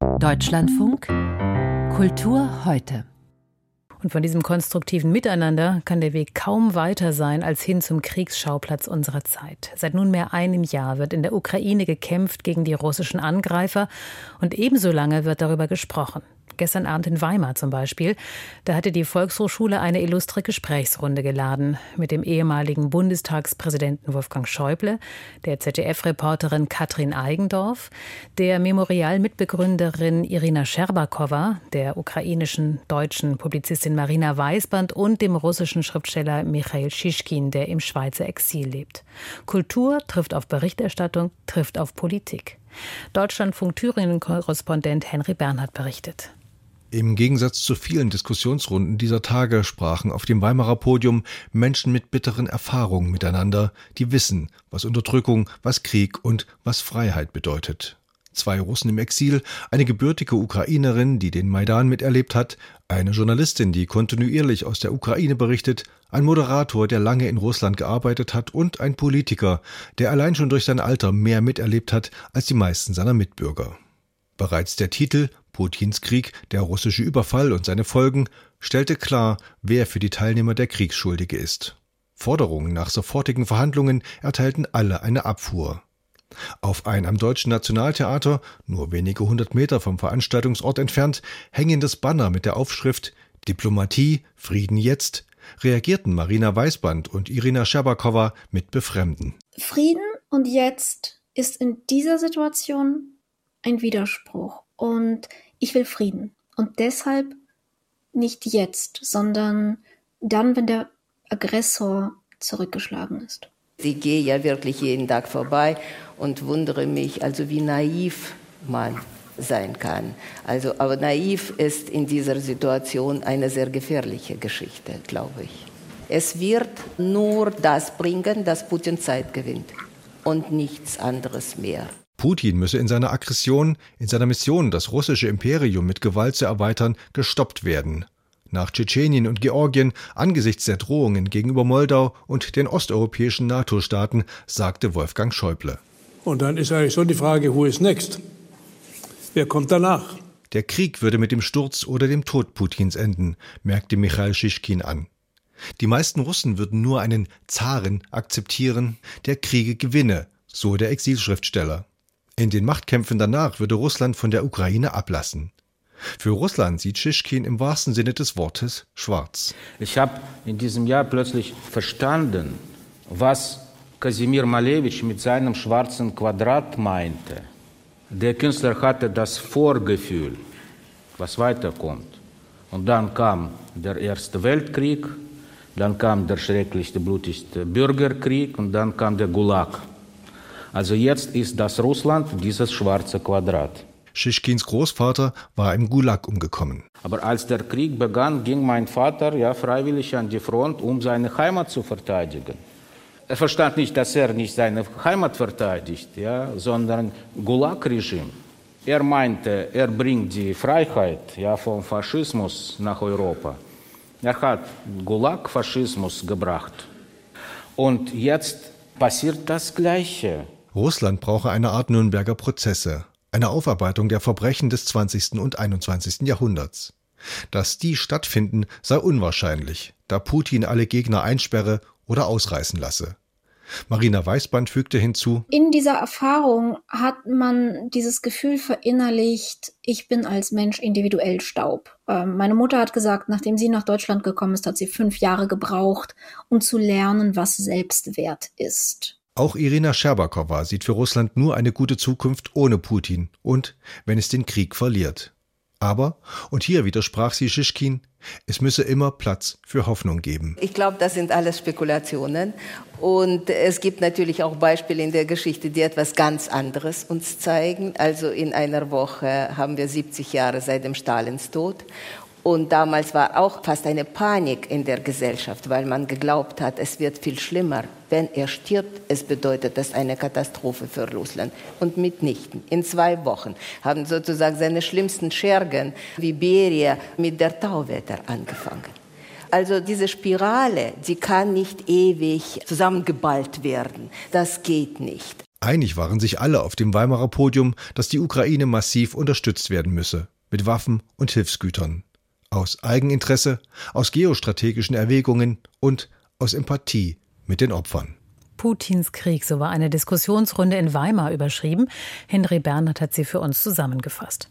Deutschlandfunk Kultur heute. Und von diesem konstruktiven Miteinander kann der Weg kaum weiter sein als hin zum Kriegsschauplatz unserer Zeit. Seit nunmehr einem Jahr wird in der Ukraine gekämpft gegen die russischen Angreifer und ebenso lange wird darüber gesprochen. Gestern Abend in Weimar zum Beispiel. Da hatte die Volkshochschule eine illustre Gesprächsrunde geladen mit dem ehemaligen Bundestagspräsidenten Wolfgang Schäuble, der ZDF-Reporterin Katrin Eigendorf, der Memorial-Mitbegründerin Irina Scherbakowa, der ukrainischen deutschen Publizistin Marina Weisband und dem russischen Schriftsteller Michail Schischkin, der im Schweizer Exil lebt. Kultur trifft auf Berichterstattung, trifft auf Politik. Deutschlandfunk Thüringen-Korrespondent Henry Bernhard berichtet. Im Gegensatz zu vielen Diskussionsrunden dieser Tage sprachen auf dem Weimarer Podium Menschen mit bitteren Erfahrungen miteinander, die wissen, was Unterdrückung, was Krieg und was Freiheit bedeutet. Zwei Russen im Exil, eine gebürtige Ukrainerin, die den Maidan miterlebt hat, eine Journalistin, die kontinuierlich aus der Ukraine berichtet, ein Moderator, der lange in Russland gearbeitet hat und ein Politiker, der allein schon durch sein Alter mehr miterlebt hat als die meisten seiner Mitbürger. Bereits der Titel Putins Krieg, der russische Überfall und seine Folgen stellte klar, wer für die Teilnehmer der Kriegsschuldige ist. Forderungen nach sofortigen Verhandlungen erteilten alle eine Abfuhr. Auf ein am Deutschen Nationaltheater, nur wenige hundert Meter vom Veranstaltungsort entfernt, hängendes Banner mit der Aufschrift Diplomatie, Frieden jetzt, reagierten Marina Weißband und Irina Scherbakowa mit Befremden. Frieden und jetzt ist in dieser Situation ein Widerspruch. Und ich will Frieden. Und deshalb nicht jetzt, sondern dann, wenn der Aggressor zurückgeschlagen ist. Ich gehe ja wirklich jeden Tag vorbei und wundere mich, also wie naiv man sein kann. Also, aber naiv ist in dieser Situation eine sehr gefährliche Geschichte, glaube ich. Es wird nur das bringen, dass Putin Zeit gewinnt und nichts anderes mehr. Putin müsse in seiner Aggression, in seiner Mission, das russische Imperium mit Gewalt zu erweitern, gestoppt werden. Nach Tschetschenien und Georgien, angesichts der Drohungen gegenüber Moldau und den osteuropäischen NATO-Staaten, sagte Wolfgang Schäuble. Und dann ist eigentlich schon die Frage, who is next? Wer kommt danach? Der Krieg würde mit dem Sturz oder dem Tod Putins enden, merkte Michail Schischkin an. Die meisten Russen würden nur einen Zaren akzeptieren, der Kriege gewinne, so der Exilschriftsteller. In den Machtkämpfen danach würde Russland von der Ukraine ablassen. Für Russland sieht Schischkin im wahrsten Sinne des Wortes schwarz. Ich habe in diesem Jahr plötzlich verstanden, was Kasimir Malevich mit seinem schwarzen Quadrat meinte. Der Künstler hatte das Vorgefühl, was weiterkommt. Und dann kam der Erste Weltkrieg, dann kam der schrecklichste, blutigste Bürgerkrieg und dann kam der Gulag. Also jetzt ist das Russland dieses schwarze Quadrat. Schischkins Großvater war im Gulag umgekommen. Aber als der Krieg begann, ging mein Vater ja freiwillig an die Front, um seine Heimat zu verteidigen. Er verstand nicht, dass er nicht seine Heimat verteidigt, ja, sondern Gulag-Regime. Er meinte, er bringt die Freiheit ja, vom Faschismus nach Europa. Er hat Gulag-Faschismus gebracht. Und jetzt passiert das Gleiche. Russland brauche eine Art Nürnberger Prozesse, eine Aufarbeitung der Verbrechen des 20. und 21. Jahrhunderts. Dass die stattfinden, sei unwahrscheinlich, da Putin alle Gegner einsperre oder ausreißen lasse. Marina Weißband fügte hinzu In dieser Erfahrung hat man dieses Gefühl verinnerlicht, ich bin als Mensch individuell Staub. Ähm, meine Mutter hat gesagt, nachdem sie nach Deutschland gekommen ist, hat sie fünf Jahre gebraucht, um zu lernen, was Selbstwert ist. Auch Irina Scherbakowa sieht für Russland nur eine gute Zukunft ohne Putin und wenn es den Krieg verliert. Aber, und hier widersprach sie Schischkin, es müsse immer Platz für Hoffnung geben. Ich glaube, das sind alles Spekulationen. Und es gibt natürlich auch Beispiele in der Geschichte, die etwas ganz anderes uns zeigen. Also in einer Woche haben wir 70 Jahre seit dem Stalins Tod. Und damals war auch fast eine Panik in der Gesellschaft, weil man geglaubt hat, es wird viel schlimmer. Wenn er stirbt, es bedeutet das eine Katastrophe für Russland. Und mitnichten. In zwei Wochen haben sozusagen seine schlimmsten Schergen wie Beria mit der Tauwetter angefangen. Also diese Spirale, die kann nicht ewig zusammengeballt werden. Das geht nicht. Einig waren sich alle auf dem Weimarer Podium, dass die Ukraine massiv unterstützt werden müsse, mit Waffen und Hilfsgütern. Aus Eigeninteresse, aus geostrategischen Erwägungen und aus Empathie mit den Opfern. Putins Krieg, so war eine Diskussionsrunde in Weimar überschrieben. Henry Bernhard hat sie für uns zusammengefasst.